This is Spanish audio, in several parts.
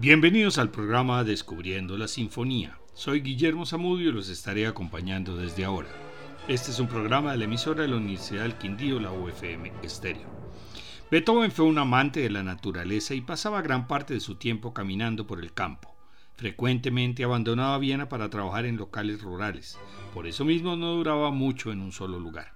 Bienvenidos al programa Descubriendo la Sinfonía. Soy Guillermo Zamudio y los estaré acompañando desde ahora. Este es un programa de la emisora de la Universidad del Quindío, la UFM Estéreo. Beethoven fue un amante de la naturaleza y pasaba gran parte de su tiempo caminando por el campo. Frecuentemente abandonaba Viena para trabajar en locales rurales. Por eso mismo no duraba mucho en un solo lugar.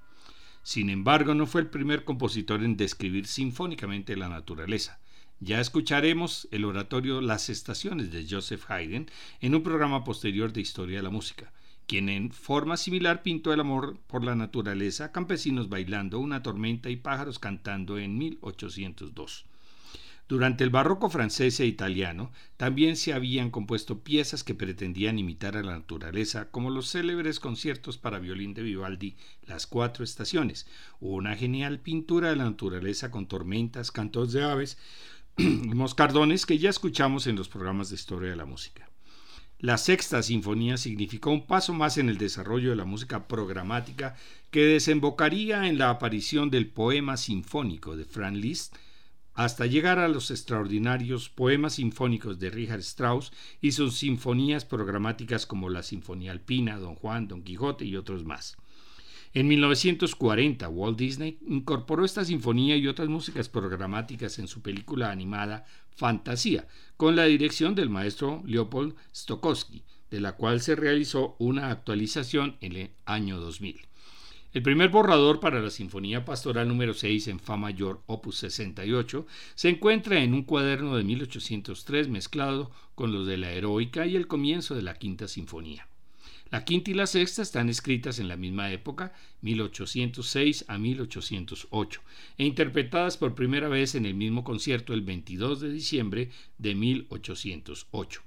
Sin embargo, no fue el primer compositor en describir sinfónicamente la naturaleza. Ya escucharemos el oratorio Las Estaciones de Joseph Haydn en un programa posterior de Historia de la Música, quien en forma similar pintó el amor por la naturaleza, campesinos bailando, una tormenta y pájaros cantando en 1802. Durante el barroco francés e italiano también se habían compuesto piezas que pretendían imitar a la naturaleza, como los célebres conciertos para violín de Vivaldi, Las Cuatro Estaciones, una genial pintura de la naturaleza con tormentas, cantos de aves, moscardones que ya escuchamos en los programas de historia de la música. La sexta sinfonía significó un paso más en el desarrollo de la música programática que desembocaría en la aparición del poema sinfónico de Franz Liszt hasta llegar a los extraordinarios poemas sinfónicos de Richard Strauss y sus sinfonías programáticas como la Sinfonía Alpina, Don Juan, Don Quijote y otros más. En 1940, Walt Disney incorporó esta sinfonía y otras músicas programáticas en su película animada Fantasía, con la dirección del maestro Leopold Stokowski, de la cual se realizó una actualización en el año 2000. El primer borrador para la Sinfonía Pastoral número 6 en Fa mayor, opus 68, se encuentra en un cuaderno de 1803 mezclado con los de la Heroica y el comienzo de la Quinta Sinfonía. La quinta y la sexta están escritas en la misma época, 1806 a 1808, e interpretadas por primera vez en el mismo concierto el 22 de diciembre de 1808.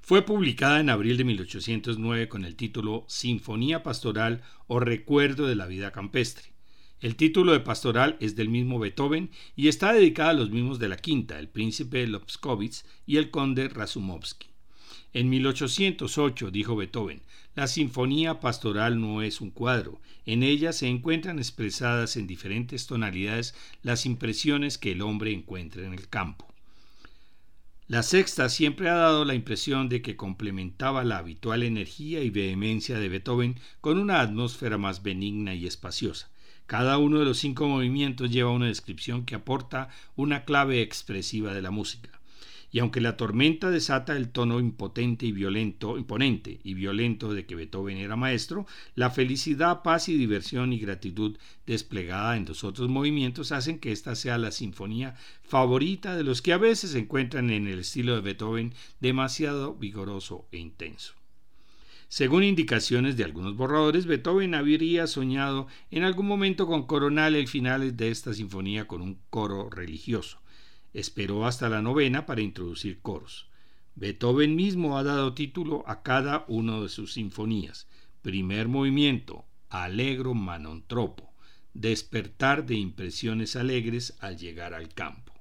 Fue publicada en abril de 1809 con el título Sinfonía Pastoral o Recuerdo de la Vida Campestre. El título de pastoral es del mismo Beethoven y está dedicada a los mismos de la quinta, el príncipe Lobkowitz y el conde Razumovsky. En 1808 dijo Beethoven, la sinfonía pastoral no es un cuadro, en ella se encuentran expresadas en diferentes tonalidades las impresiones que el hombre encuentra en el campo. La sexta siempre ha dado la impresión de que complementaba la habitual energía y vehemencia de Beethoven con una atmósfera más benigna y espaciosa. Cada uno de los cinco movimientos lleva una descripción que aporta una clave expresiva de la música y aunque la tormenta desata el tono impotente y violento, imponente y violento de que Beethoven era maestro, la felicidad, paz y diversión y gratitud desplegada en los otros movimientos hacen que esta sea la sinfonía favorita de los que a veces se encuentran en el estilo de Beethoven demasiado vigoroso e intenso. Según indicaciones de algunos borradores, Beethoven habría soñado en algún momento con coronar el final de esta sinfonía con un coro religioso. Esperó hasta la novena para introducir coros. Beethoven mismo ha dado título a cada una de sus sinfonías. Primer movimiento, Allegro Manontropo, despertar de impresiones alegres al llegar al campo.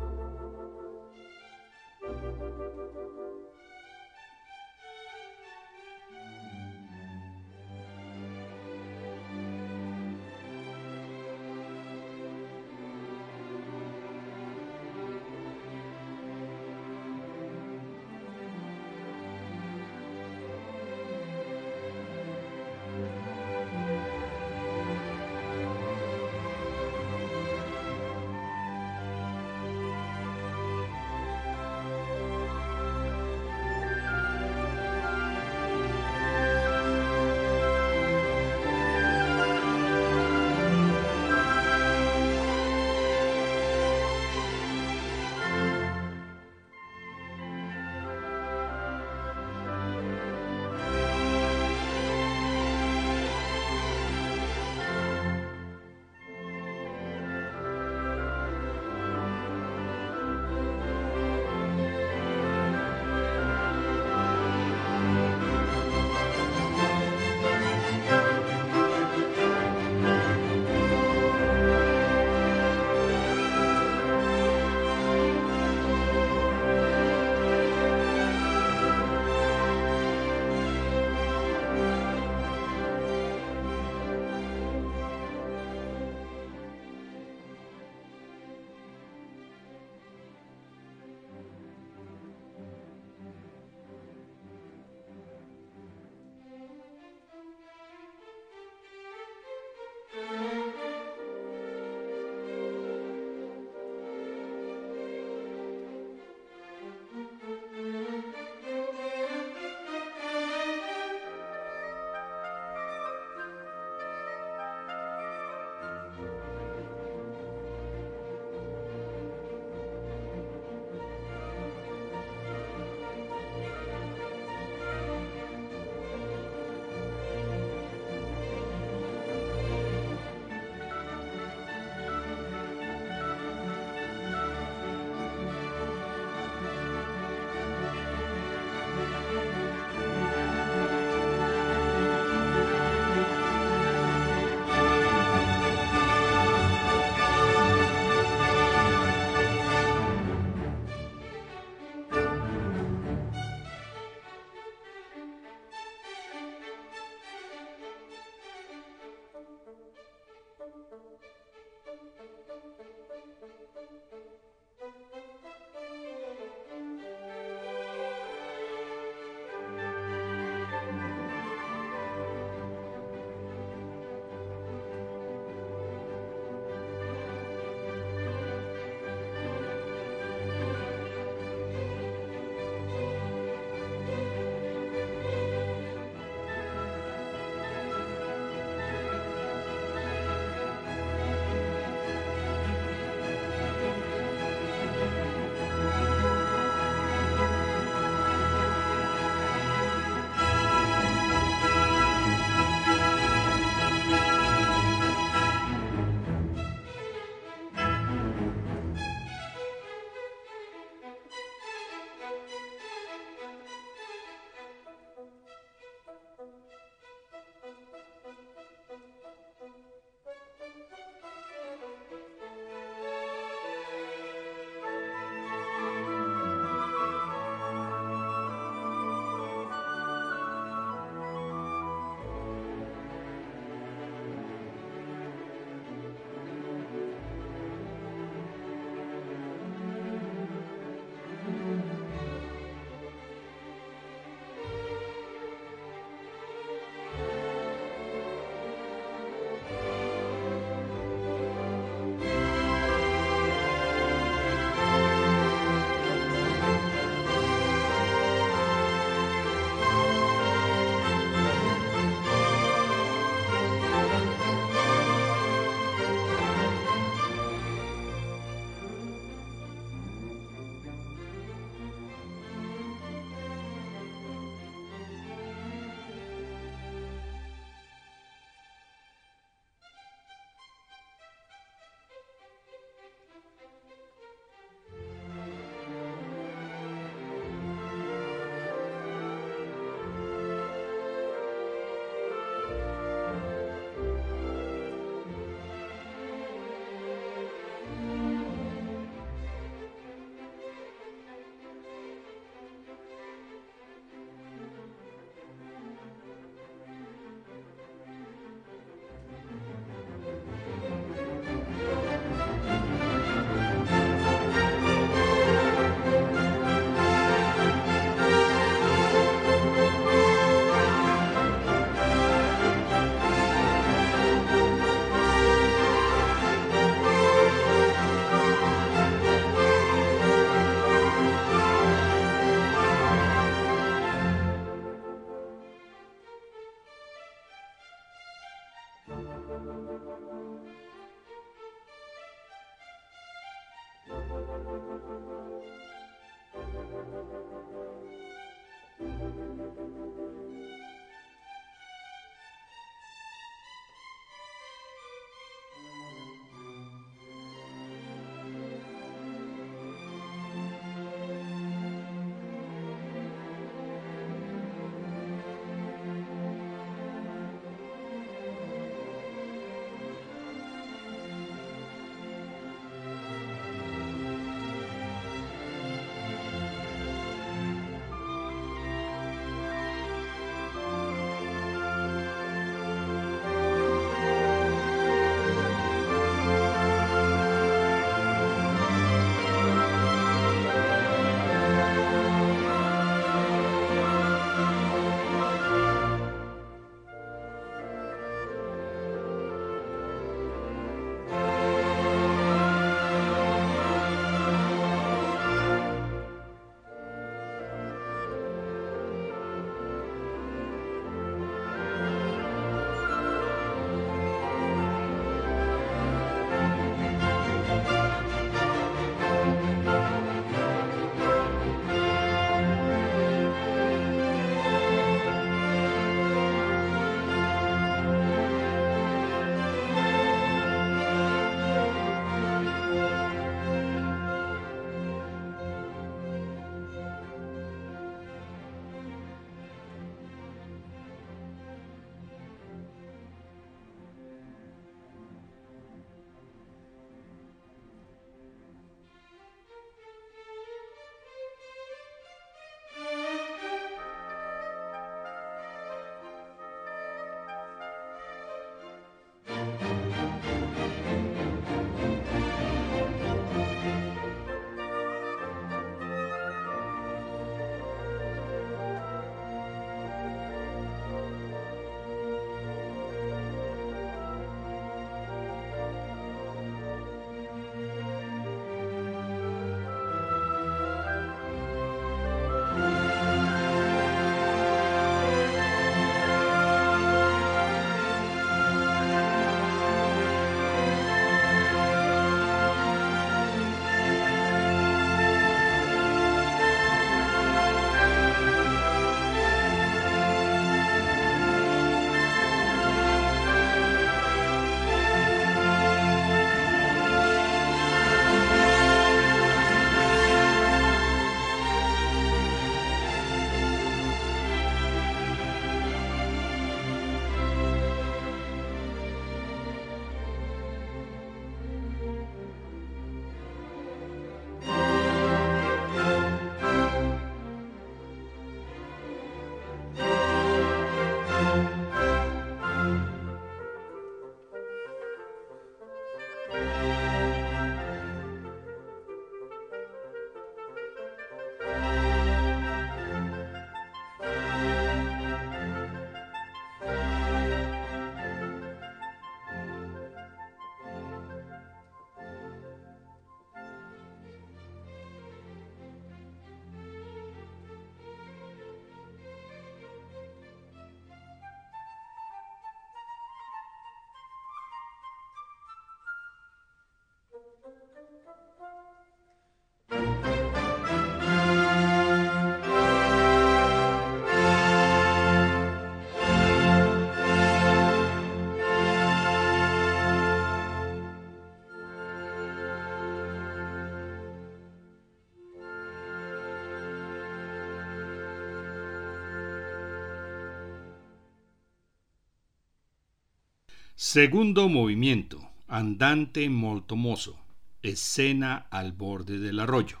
Segundo movimiento, andante moltomoso, escena al borde del arroyo.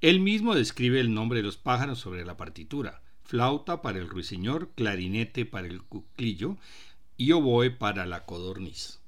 Él mismo describe el nombre de los pájaros sobre la partitura, flauta para el ruiseñor, clarinete para el cuclillo y oboe para la codorniz.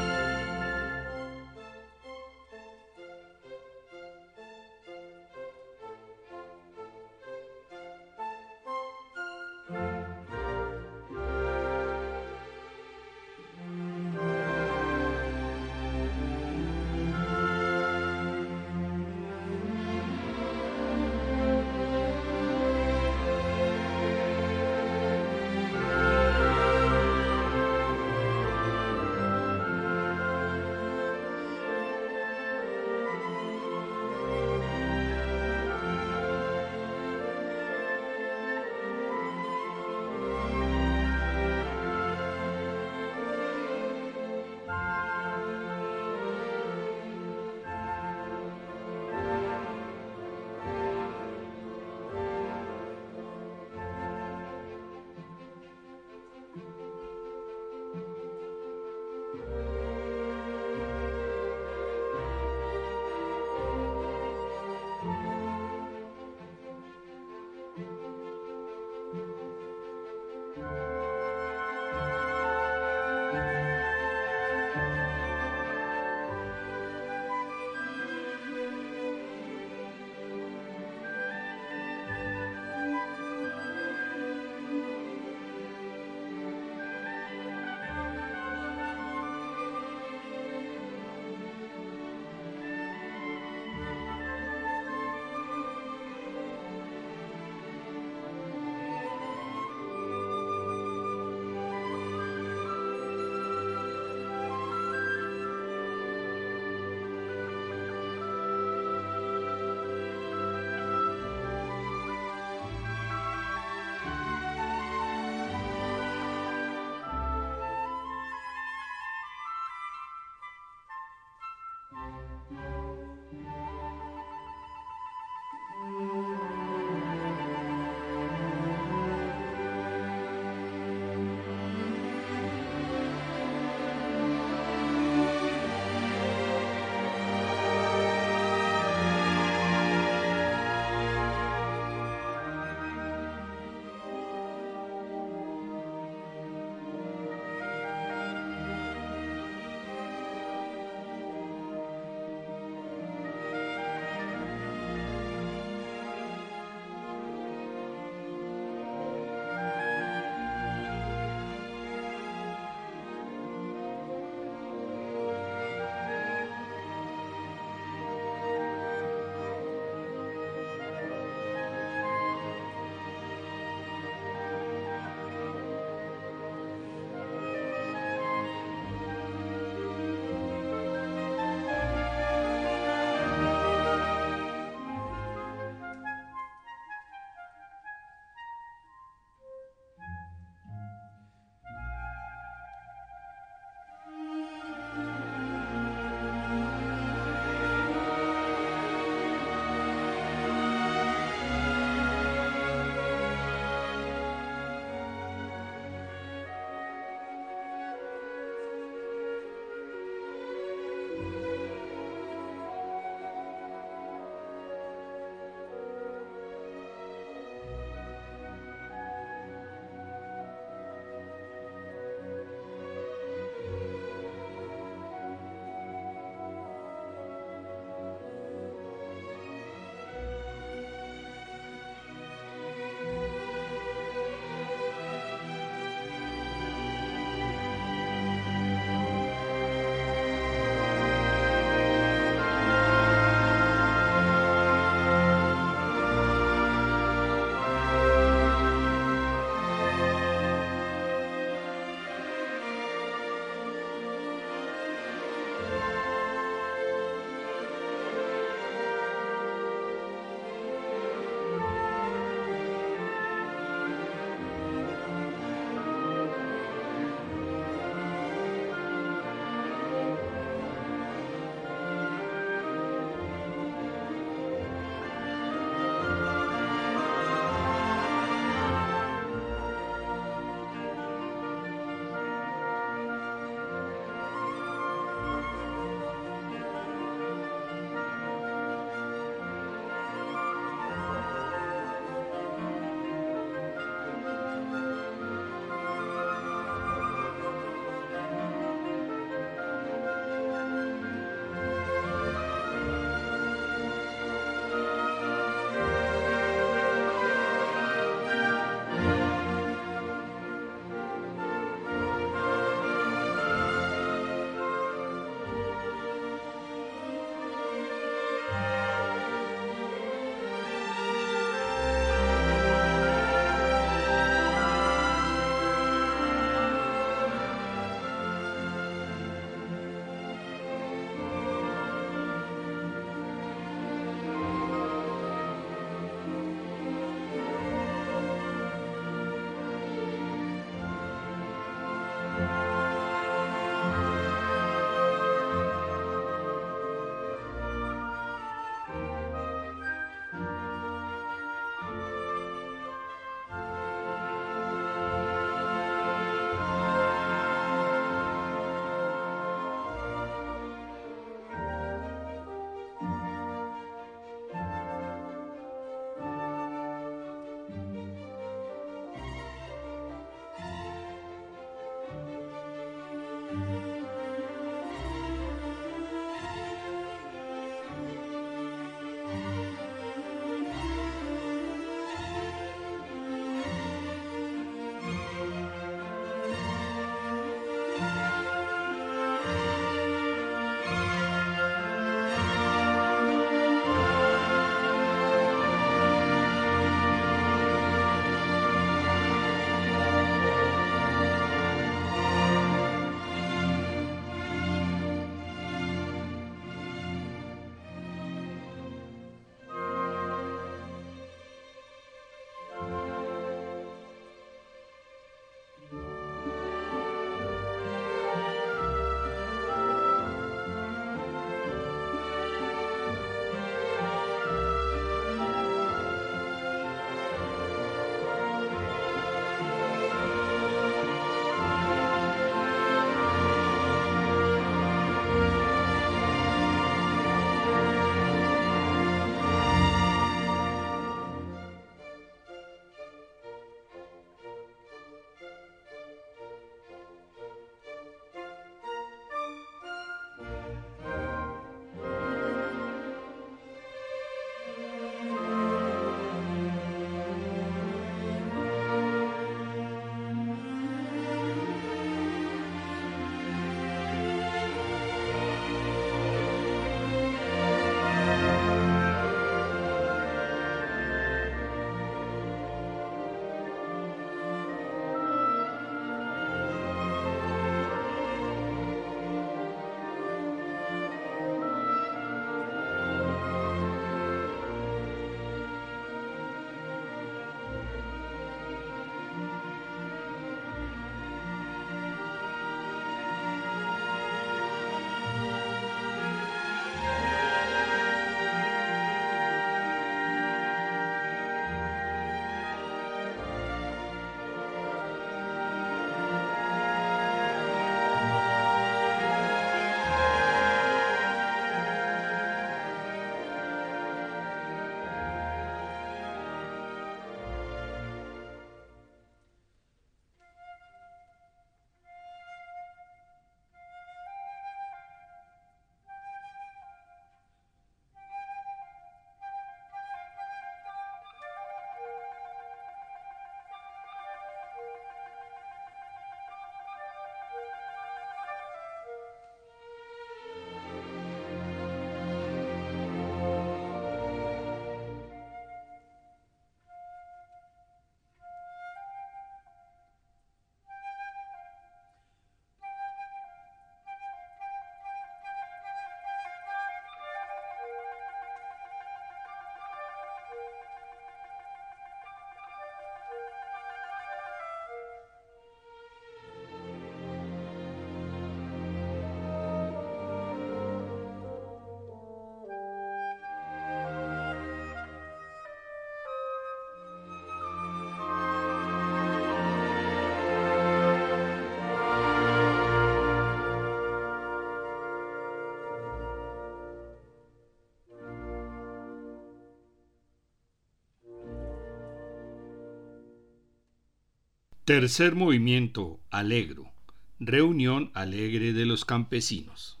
Tercer movimiento, Alegro. Reunión alegre de los campesinos.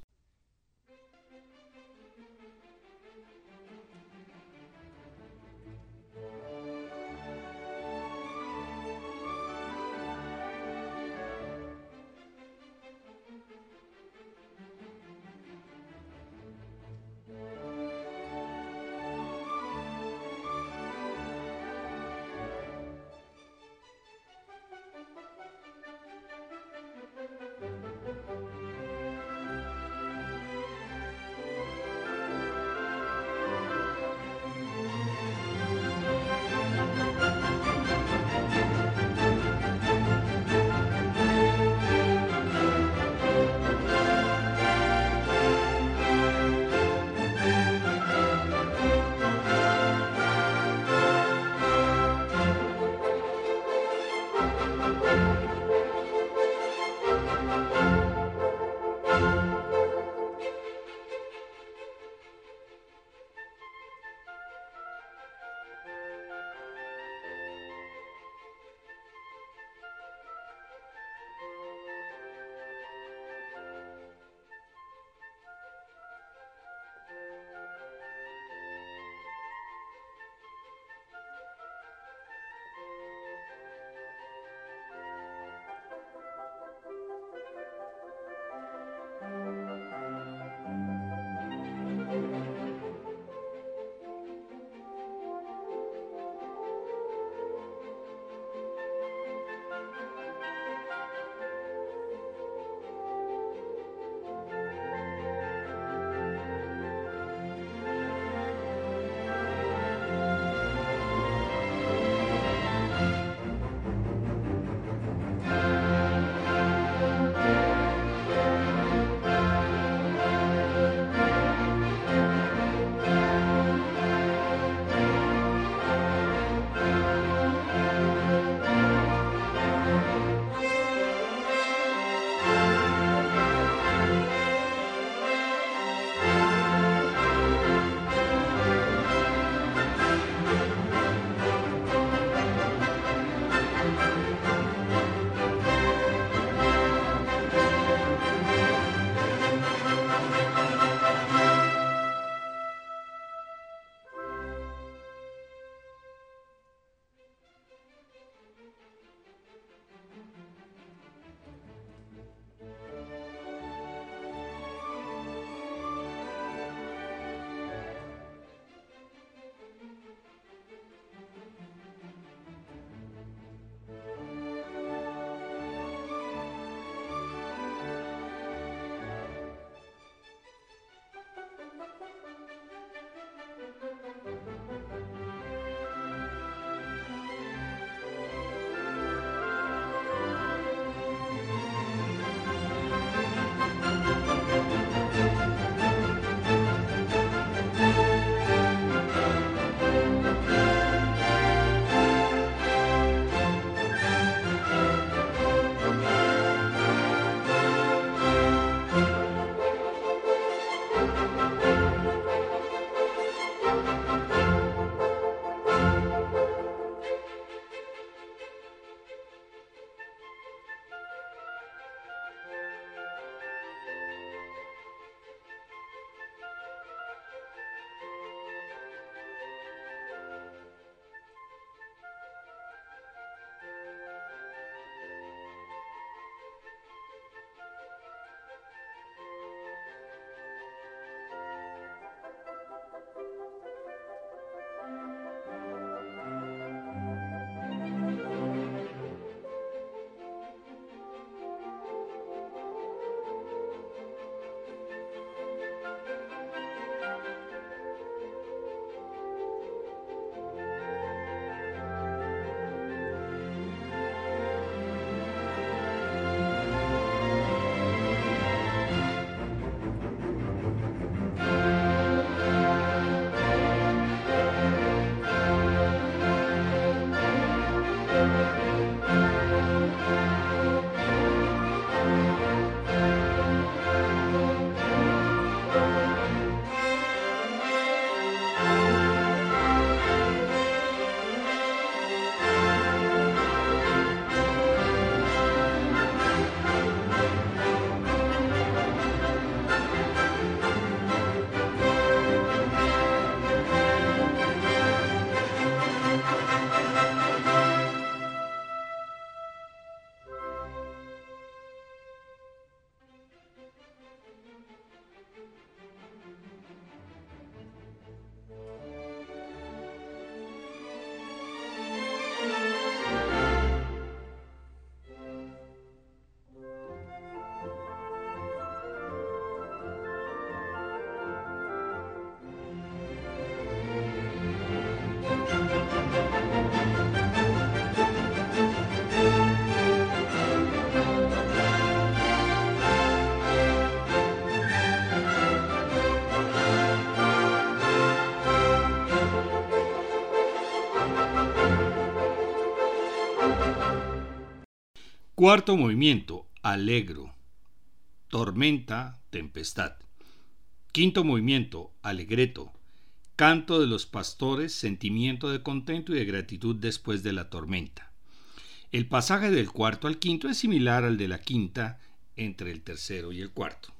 Cuarto movimiento, alegro. Tormenta, tempestad. Quinto movimiento, alegreto. Canto de los pastores, sentimiento de contento y de gratitud después de la tormenta. El pasaje del cuarto al quinto es similar al de la quinta entre el tercero y el cuarto.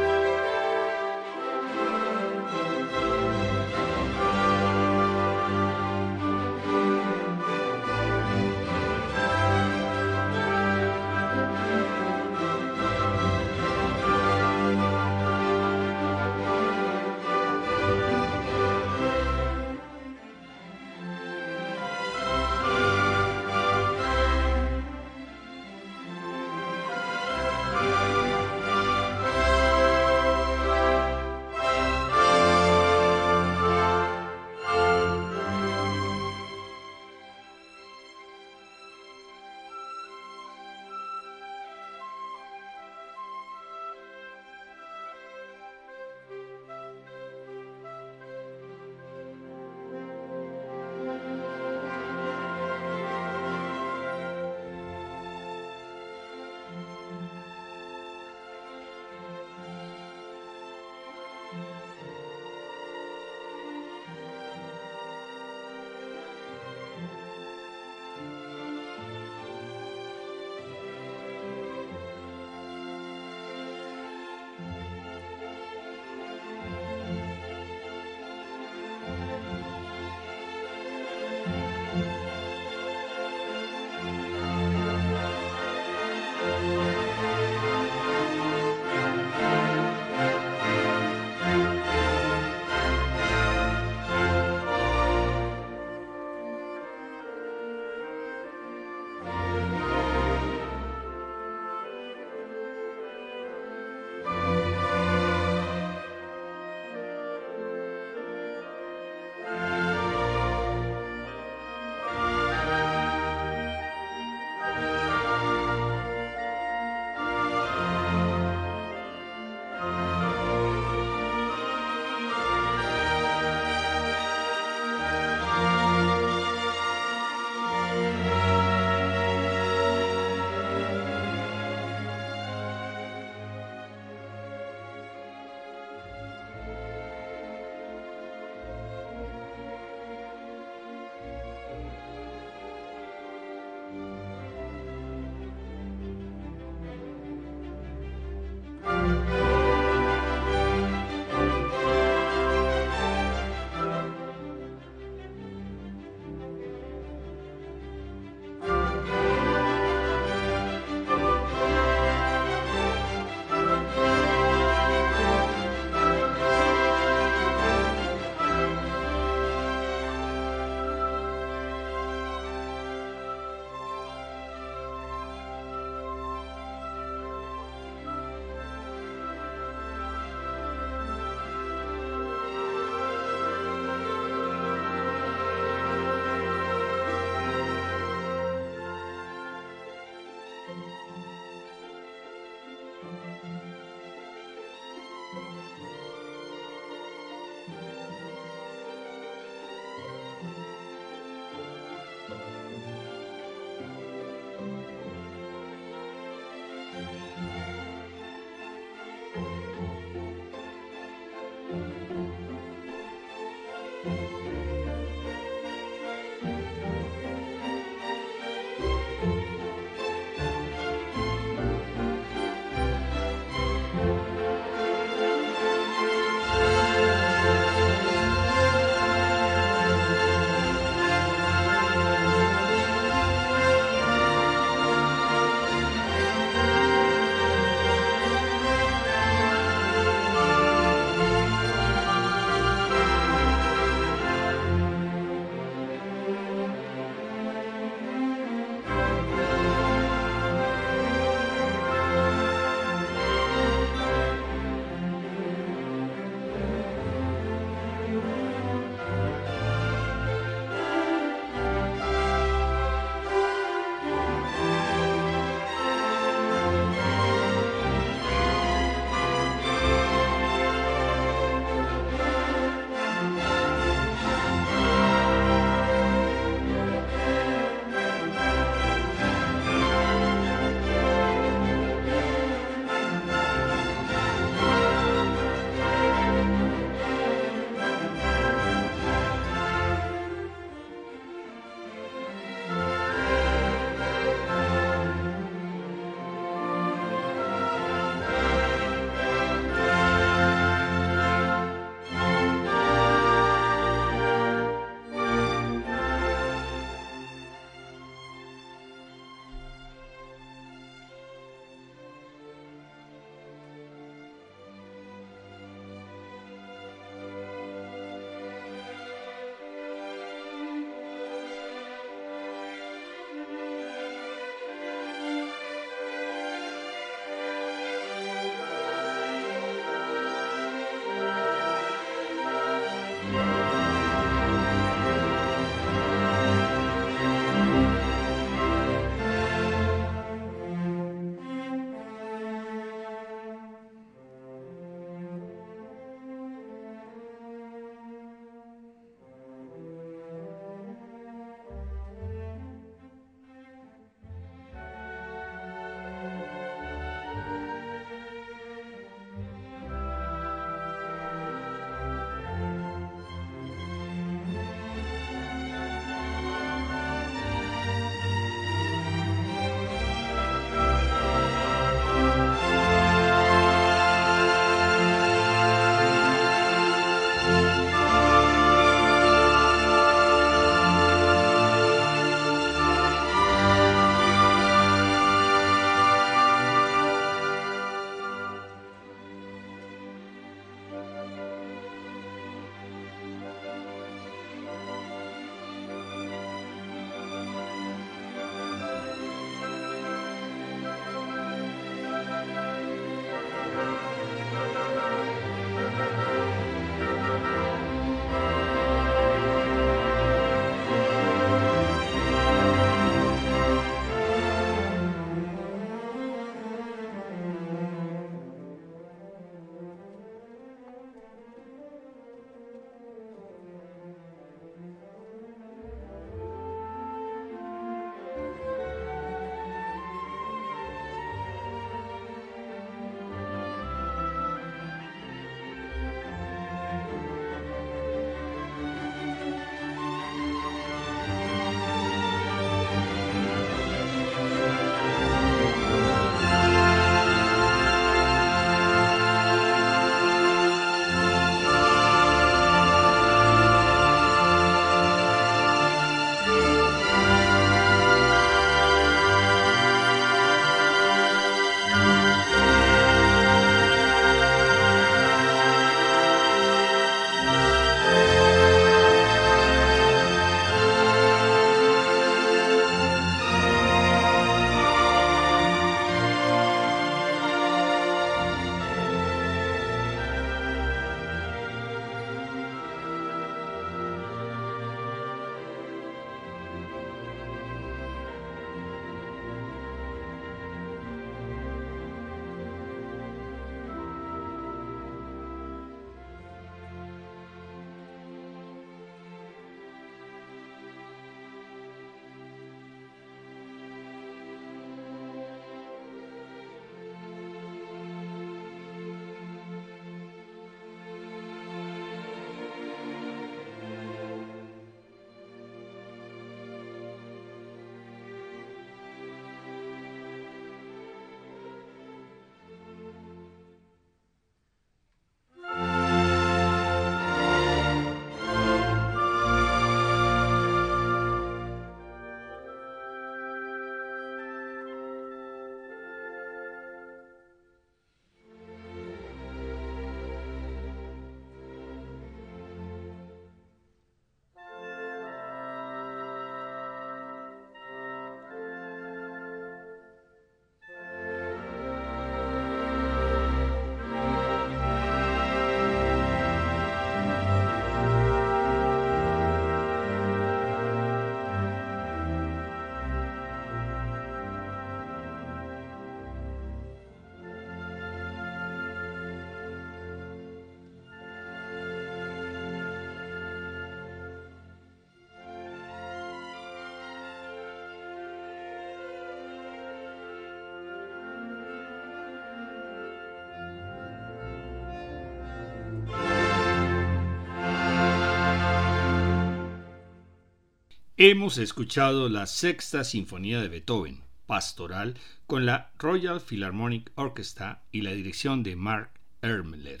Hemos escuchado la sexta sinfonía de Beethoven, pastoral, con la Royal Philharmonic Orchestra y la dirección de Mark Ermler,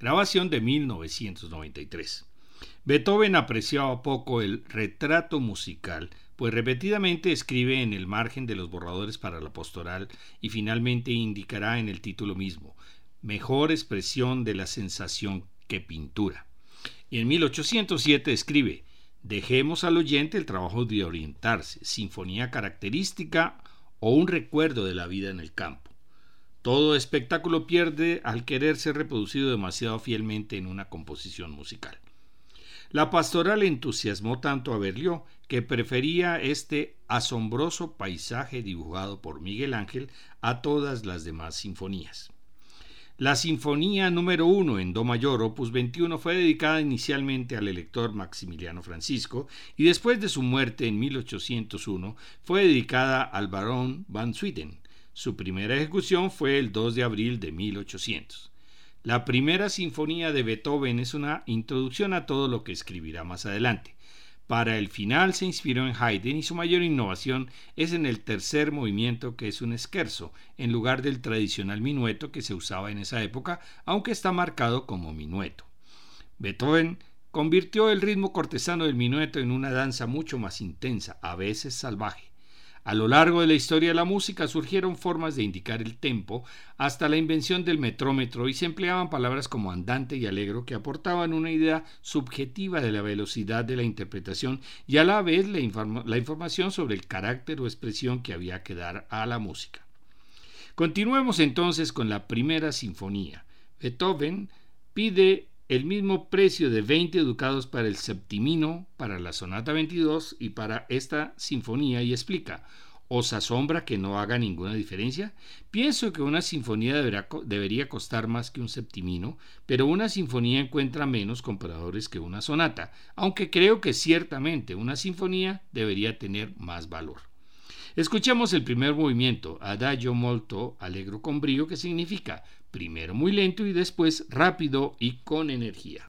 grabación de 1993. Beethoven apreciaba poco el retrato musical, pues repetidamente escribe en el margen de los borradores para la pastoral y finalmente indicará en el título mismo, mejor expresión de la sensación que pintura. Y en 1807 escribe, Dejemos al oyente el trabajo de orientarse, sinfonía característica o un recuerdo de la vida en el campo. Todo espectáculo pierde al querer ser reproducido demasiado fielmente en una composición musical. La pastoral entusiasmó tanto a Berlioz que prefería este asombroso paisaje dibujado por Miguel Ángel a todas las demás sinfonías. La Sinfonía número 1 en Do mayor, opus 21, fue dedicada inicialmente al elector Maximiliano Francisco y después de su muerte en 1801 fue dedicada al barón Van Swieten. Su primera ejecución fue el 2 de abril de 1800. La primera sinfonía de Beethoven es una introducción a todo lo que escribirá más adelante. Para el final se inspiró en Haydn y su mayor innovación es en el tercer movimiento que es un scherzo, en lugar del tradicional minueto que se usaba en esa época, aunque está marcado como minueto. Beethoven convirtió el ritmo cortesano del minueto en una danza mucho más intensa, a veces salvaje. A lo largo de la historia de la música surgieron formas de indicar el tempo hasta la invención del metrómetro y se empleaban palabras como andante y alegro que aportaban una idea subjetiva de la velocidad de la interpretación y a la vez la, la información sobre el carácter o expresión que había que dar a la música. Continuemos entonces con la primera sinfonía. Beethoven pide el mismo precio de 20 ducados para el septimino, para la sonata 22 y para esta sinfonía y explica, ¿os asombra que no haga ninguna diferencia? Pienso que una sinfonía debería costar más que un septimino, pero una sinfonía encuentra menos compradores que una sonata, aunque creo que ciertamente una sinfonía debería tener más valor. Escuchemos el primer movimiento, Adagio molto allegro con brío, que significa primero muy lento y después rápido y con energía.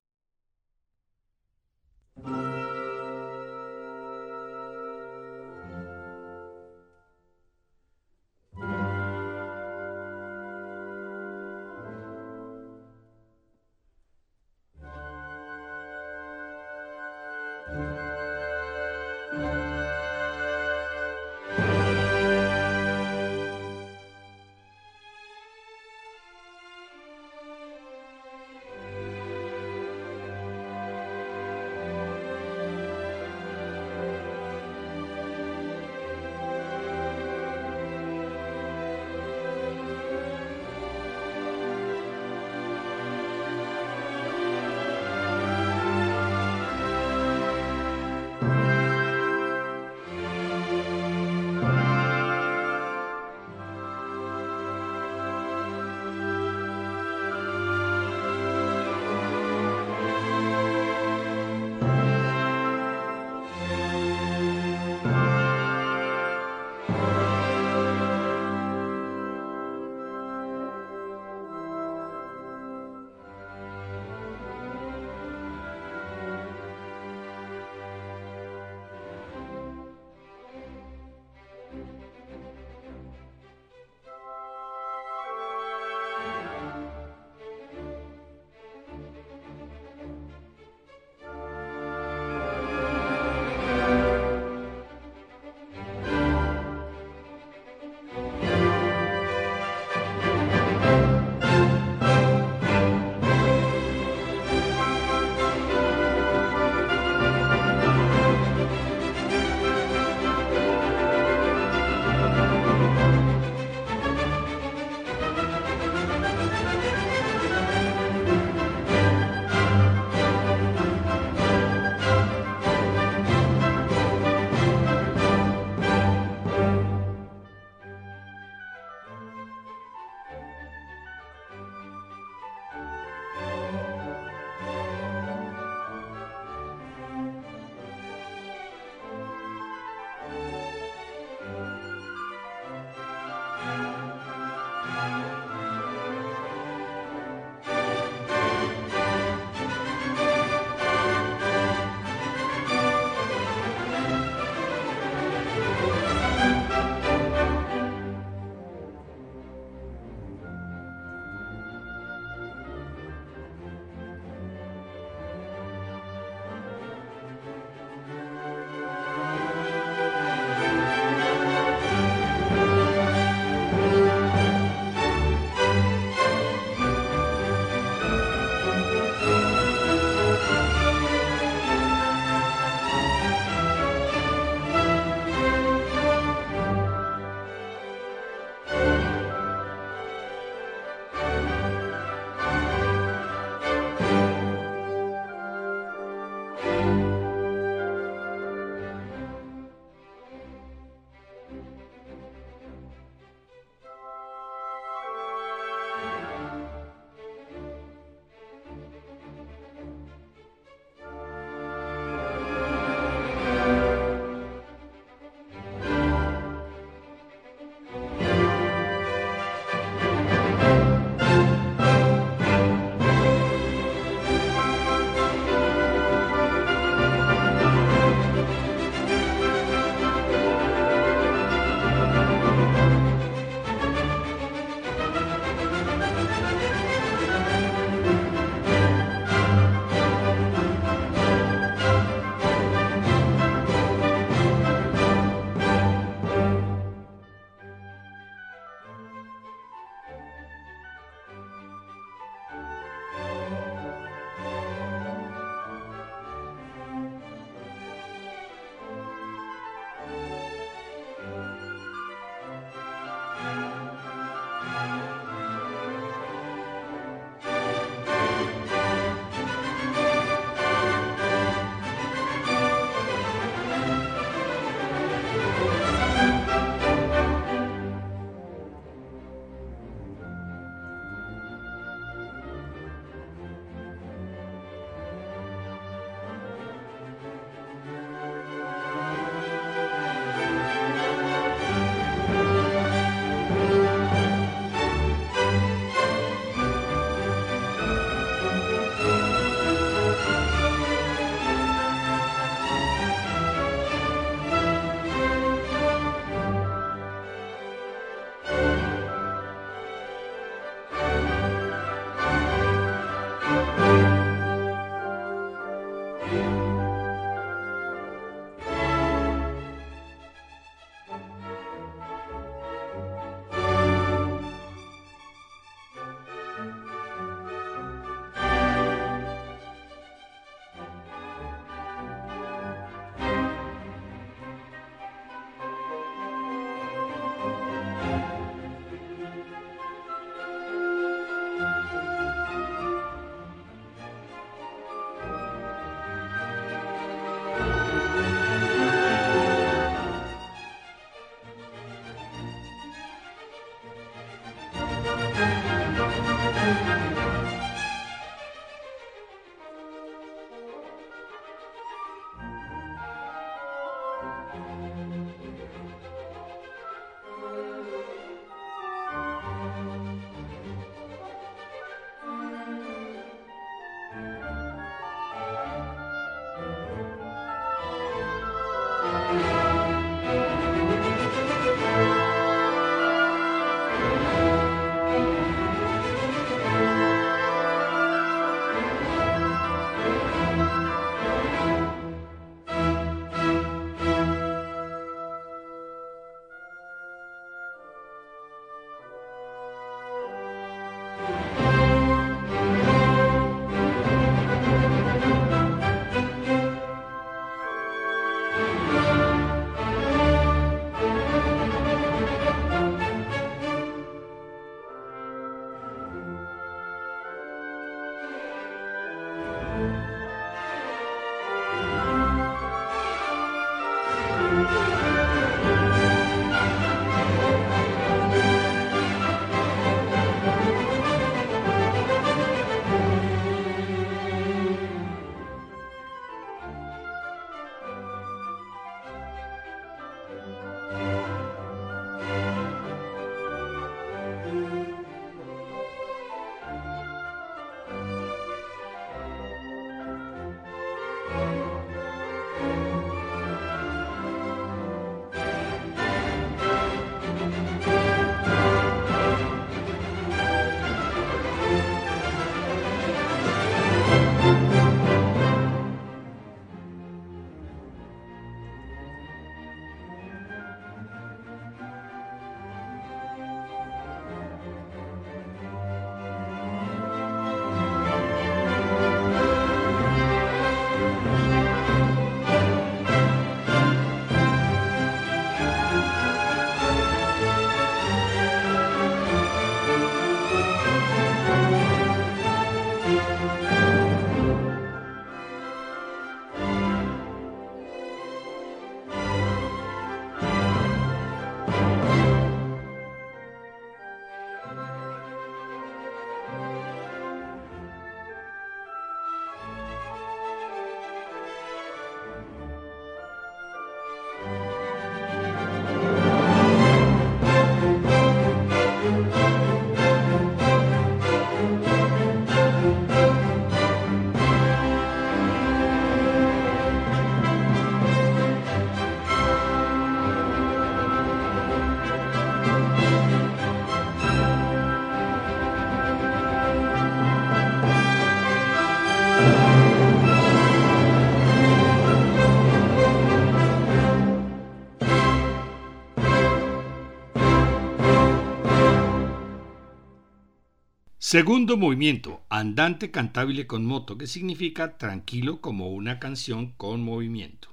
Segundo movimiento, andante cantable con moto, que significa tranquilo como una canción con movimiento.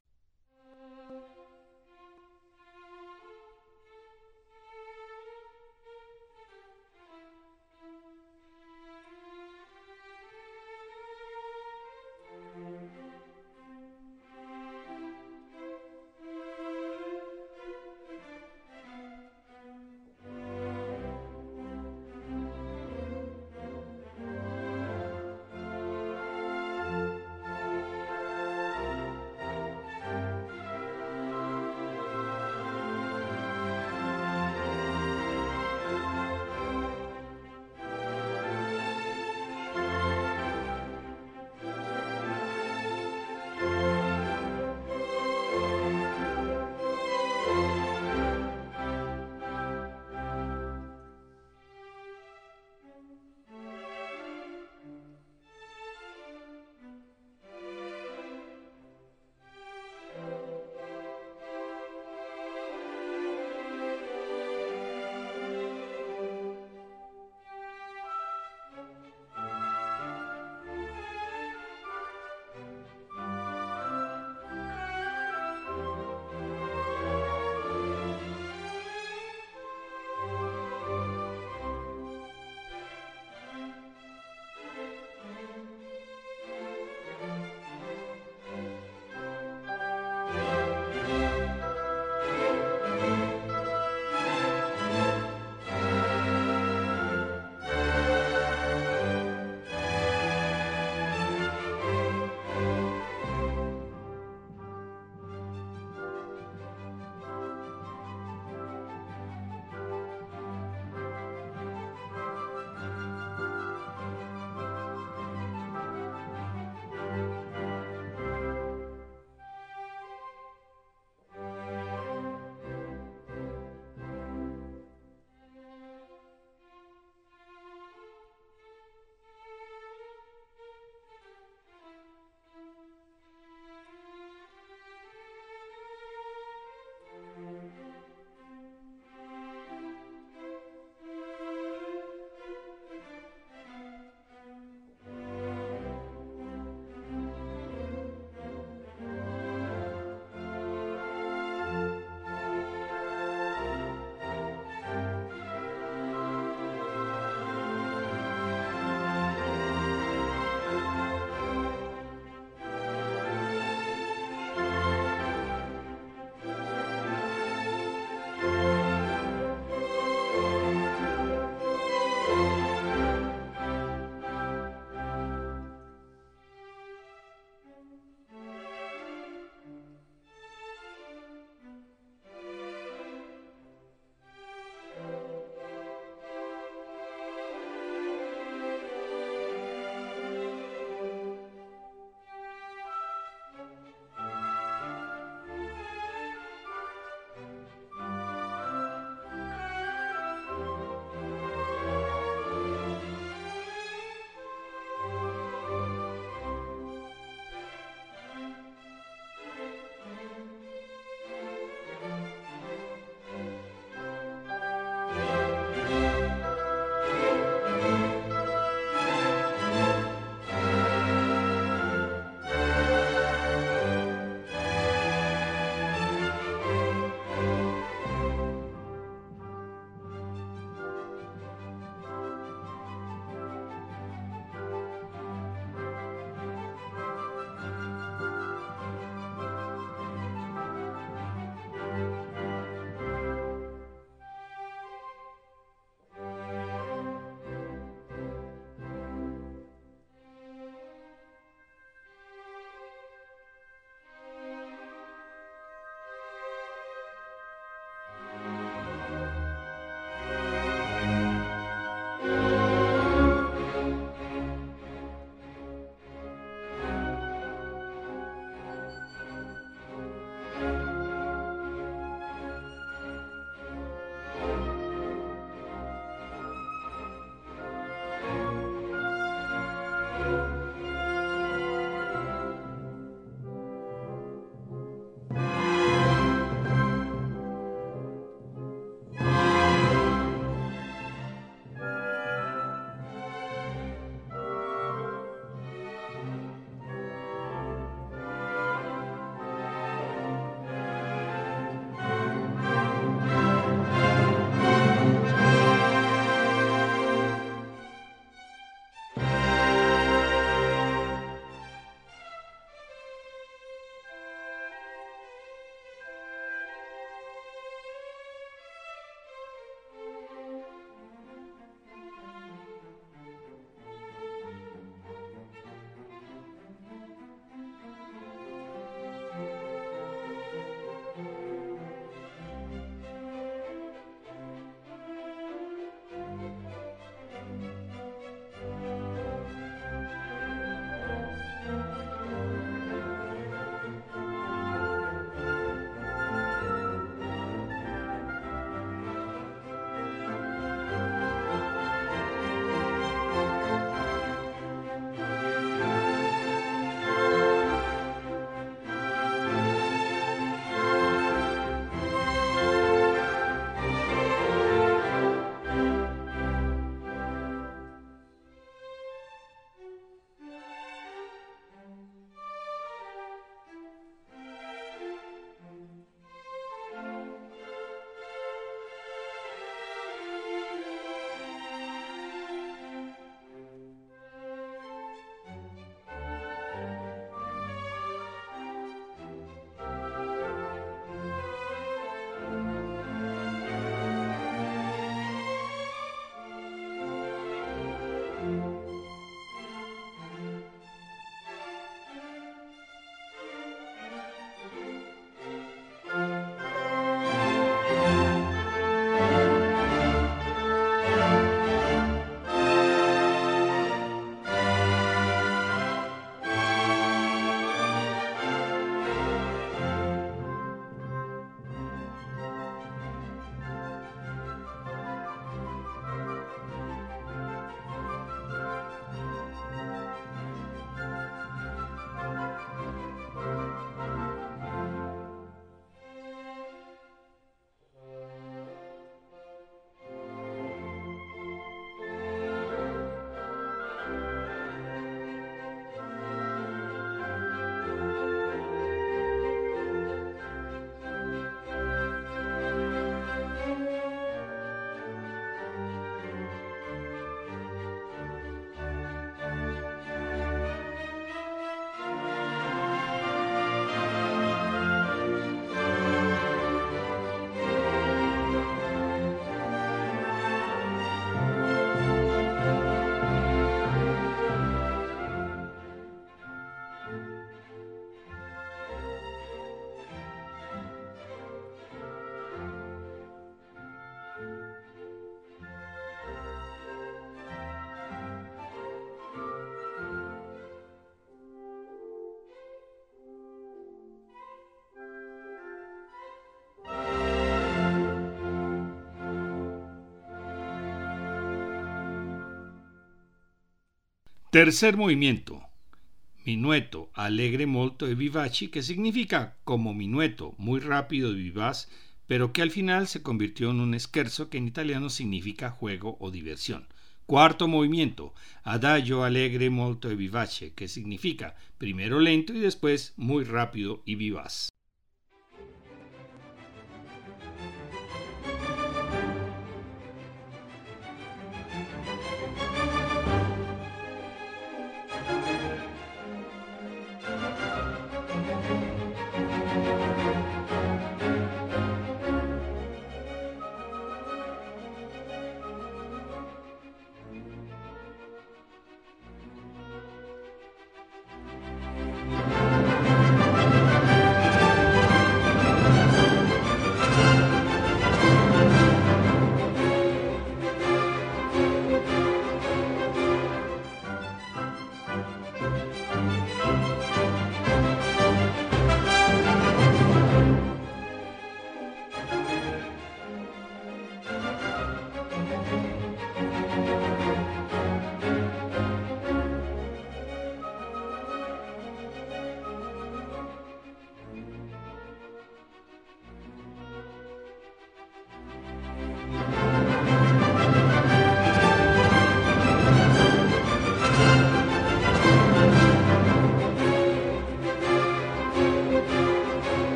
Tercer movimiento. Minueto alegre molto e vivaci, que significa como minueto, muy rápido y vivaz, pero que al final se convirtió en un scherzo que en italiano significa juego o diversión. Cuarto movimiento, adagio alegre molto e vivace, que significa primero lento y después muy rápido y vivaz.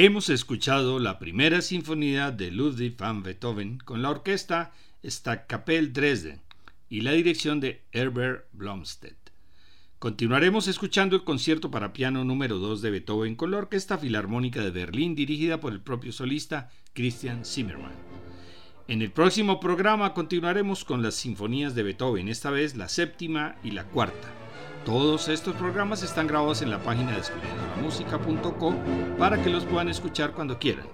Hemos escuchado la primera sinfonía de Ludwig van Beethoven con la orquesta Stadtkapelle Dresden y la dirección de Herbert Blomstedt. Continuaremos escuchando el concierto para piano número 2 de Beethoven con la Orquesta Filarmónica de Berlín dirigida por el propio solista Christian Zimmermann. En el próximo programa continuaremos con las sinfonías de Beethoven, esta vez la séptima y la cuarta. Todos estos programas están grabados en la página descubriendolamusica.com para que los puedan escuchar cuando quieran.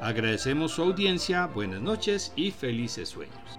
Agradecemos su audiencia, buenas noches y felices sueños.